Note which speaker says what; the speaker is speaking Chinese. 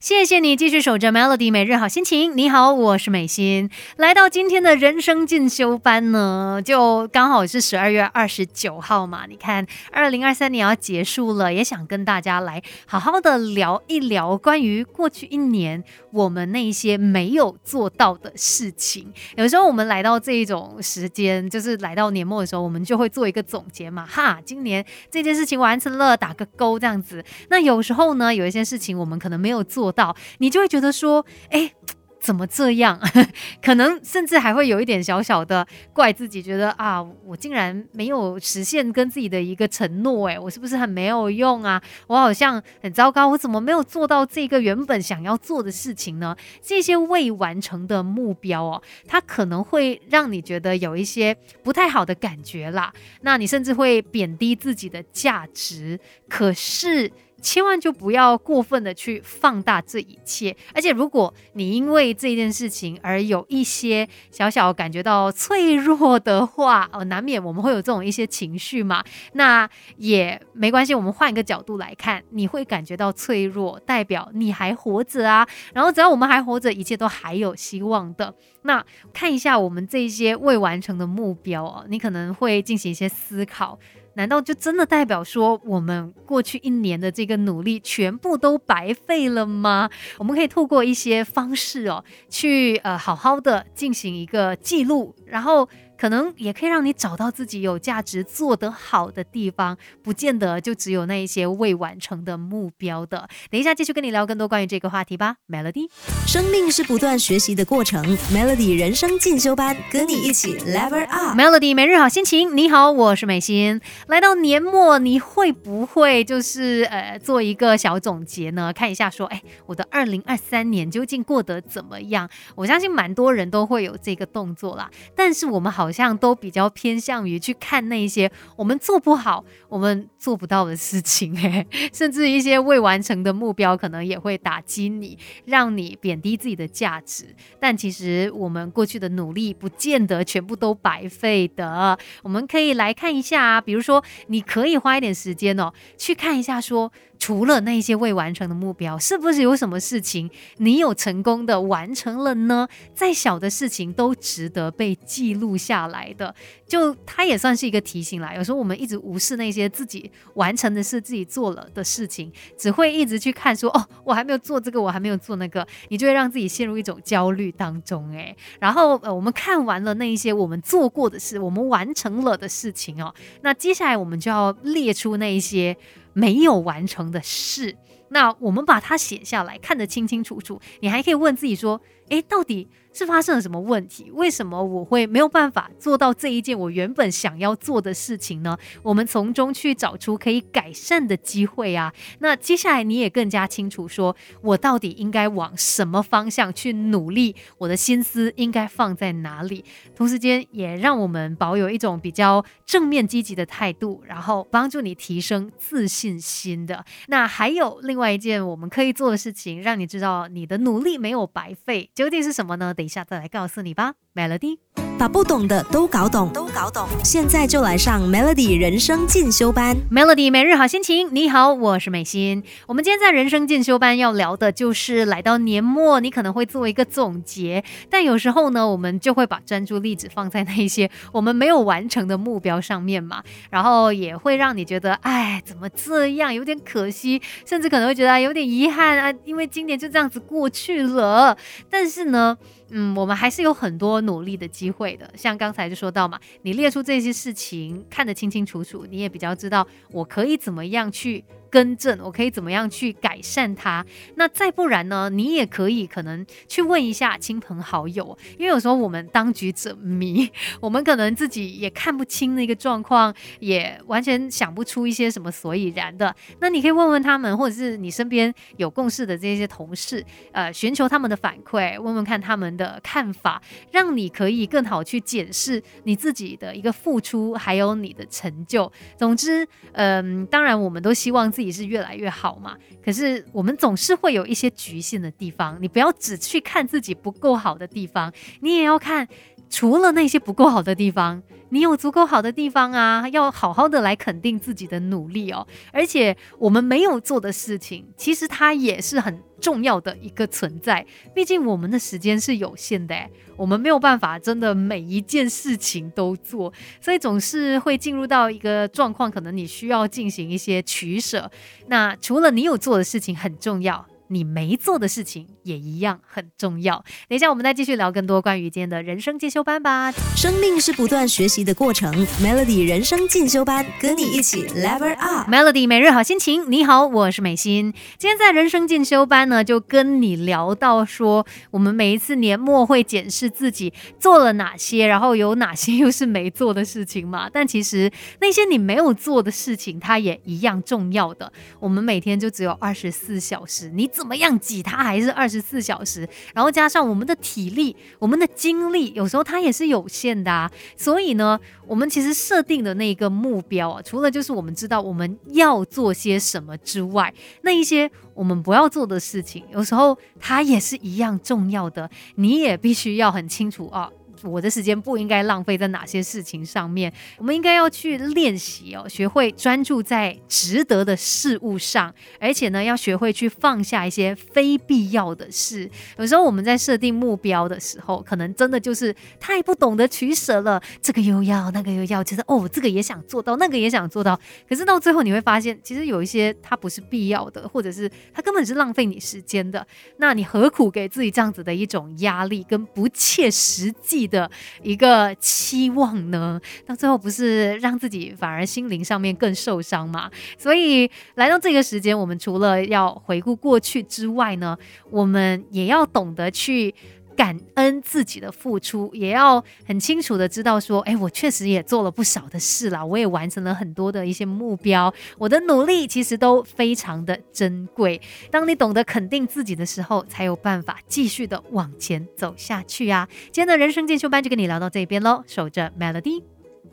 Speaker 1: 谢谢你继续守着 Melody 每日好心情。你好，我是美心。来到今天的人生进修班呢，就刚好是十二月二十九号嘛。你看，二零二三年要结束了，也想跟大家来好好的聊一聊关于过去一年我们那些没有做到的事情。有时候我们来到这一种时间，就是来到年末的时候，我们就会做一个总结嘛。哈，今年这件事情完成了，打个勾这样子。那有时候呢，有一些事情我们可能没有做。到你就会觉得说，哎，怎么这样？可能甚至还会有一点小小的怪自己，觉得啊，我竟然没有实现跟自己的一个承诺，哎，我是不是很没有用啊？我好像很糟糕，我怎么没有做到这个原本想要做的事情呢？这些未完成的目标哦，它可能会让你觉得有一些不太好的感觉啦。那你甚至会贬低自己的价值。可是。千万就不要过分的去放大这一切，而且如果你因为这件事情而有一些小小感觉到脆弱的话，哦，难免我们会有这种一些情绪嘛，那也没关系，我们换一个角度来看，你会感觉到脆弱，代表你还活着啊，然后只要我们还活着，一切都还有希望的。那看一下我们这些未完成的目标哦，你可能会进行一些思考。难道就真的代表说我们过去一年的这个努力全部都白费了吗？我们可以透过一些方式哦，去呃好好的进行一个记录，然后。可能也可以让你找到自己有价值、做得好的地方，不见得就只有那一些未完成的目标的。等一下继续跟你聊更多关于这个话题吧，Melody。
Speaker 2: 生命是不断学习的过程，Melody 人生进修班，跟你一起 Level Up。
Speaker 1: Melody 每日好心情，你好，我是美心。来到年末，你会不会就是呃做一个小总结呢？看一下说，哎，我的二零二三年究竟过得怎么样？我相信蛮多人都会有这个动作啦，但是我们好。好像都比较偏向于去看那些我们做不好、我们做不到的事情，诶，甚至一些未完成的目标，可能也会打击你，让你贬低自己的价值。但其实我们过去的努力，不见得全部都白费的。我们可以来看一下啊，比如说，你可以花一点时间哦，去看一下说。除了那些未完成的目标，是不是有什么事情你有成功的完成了呢？再小的事情都值得被记录下来的，就它也算是一个提醒啦。有时候我们一直无视那些自己完成的事、自己做了的事情，只会一直去看说哦，我还没有做这个，我还没有做那个，你就会让自己陷入一种焦虑当中。诶。然后呃，我们看完了那一些我们做过的事，我们完成了的事情哦，那接下来我们就要列出那一些。没有完成的事，那我们把它写下来，看得清清楚楚。你还可以问自己说：，诶，到底？是发生了什么问题？为什么我会没有办法做到这一件我原本想要做的事情呢？我们从中去找出可以改善的机会啊。那接下来你也更加清楚，说我到底应该往什么方向去努力？我的心思应该放在哪里？同时间也让我们保有一种比较正面积极的态度，然后帮助你提升自信心的。那还有另外一件我们可以做的事情，让你知道你的努力没有白费，究竟是什么呢？等一下再来告诉你吧，Melody。
Speaker 2: 把不懂的都搞懂，都搞懂。现在就来上 Melody 人生进修班。
Speaker 1: Melody 每日好心情，你好，我是美心。我们今天在人生进修班要聊的就是来到年末，你可能会做一个总结，但有时候呢，我们就会把专注力只放在那一些 我们没有完成的目标上面嘛，然后也会让你觉得，哎，怎么这样，有点可惜，甚至可能会觉得有点遗憾啊，因为今年就这样子过去了。但是呢。嗯，我们还是有很多努力的机会像刚才就说到嘛，你列出这些事情，看得清清楚楚，你也比较知道我可以怎么样去。更正，我可以怎么样去改善它？那再不然呢？你也可以可能去问一下亲朋好友，因为有时候我们当局者迷，我们可能自己也看不清那个状况，也完全想不出一些什么所以然的。那你可以问问他们，或者是你身边有共事的这些同事，呃，寻求他们的反馈，问问看他们的看法，让你可以更好去检视你自己的一个付出，还有你的成就。总之，嗯，当然我们都希望。自己是越来越好嘛？可是我们总是会有一些局限的地方，你不要只去看自己不够好的地方，你也要看除了那些不够好的地方，你有足够好的地方啊，要好好的来肯定自己的努力哦。而且我们没有做的事情，其实它也是很重要的一个存在。毕竟我们的时间是有限的，我们没有办法真的每一件事情都做，所以总是会进入到一个状况，可能你需要进行一些取舍。那除了你有做的事情很重要。你没做的事情也一样很重要。等一下，我们再继续聊更多关于今天的人生进修班吧。
Speaker 2: 生命是不断学习的过程，Melody 人生进修班跟你一起 Level Up。
Speaker 1: Melody 每日好心情，你好，我是美心。今天在人生进修班呢，就跟你聊到说，我们每一次年末会检视自己做了哪些，然后有哪些又是没做的事情嘛。但其实那些你没有做的事情，它也一样重要的。我们每天就只有二十四小时，你。怎么样挤它还是二十四小时，然后加上我们的体力、我们的精力，有时候它也是有限的啊。所以呢，我们其实设定的那个目标啊，除了就是我们知道我们要做些什么之外，那一些我们不要做的事情，有时候它也是一样重要的。你也必须要很清楚啊。我的时间不应该浪费在哪些事情上面？我们应该要去练习哦，学会专注在值得的事物上，而且呢，要学会去放下一些非必要的事。有时候我们在设定目标的时候，可能真的就是太不懂得取舍了，这个又要，那个又要，觉得哦，这个也想做到，那个也想做到，可是到最后你会发现，其实有一些它不是必要的，或者是它根本是浪费你时间的。那你何苦给自己这样子的一种压力跟不切实际？的一个期望呢，到最后不是让自己反而心灵上面更受伤嘛？所以来到这个时间，我们除了要回顾过去之外呢，我们也要懂得去。感恩自己的付出，也要很清楚的知道说，哎，我确实也做了不少的事啦，我也完成了很多的一些目标，我的努力其实都非常的珍贵。当你懂得肯定自己的时候，才有办法继续的往前走下去啊！今天的人生进修班就跟你聊到这边喽，守着 Melody。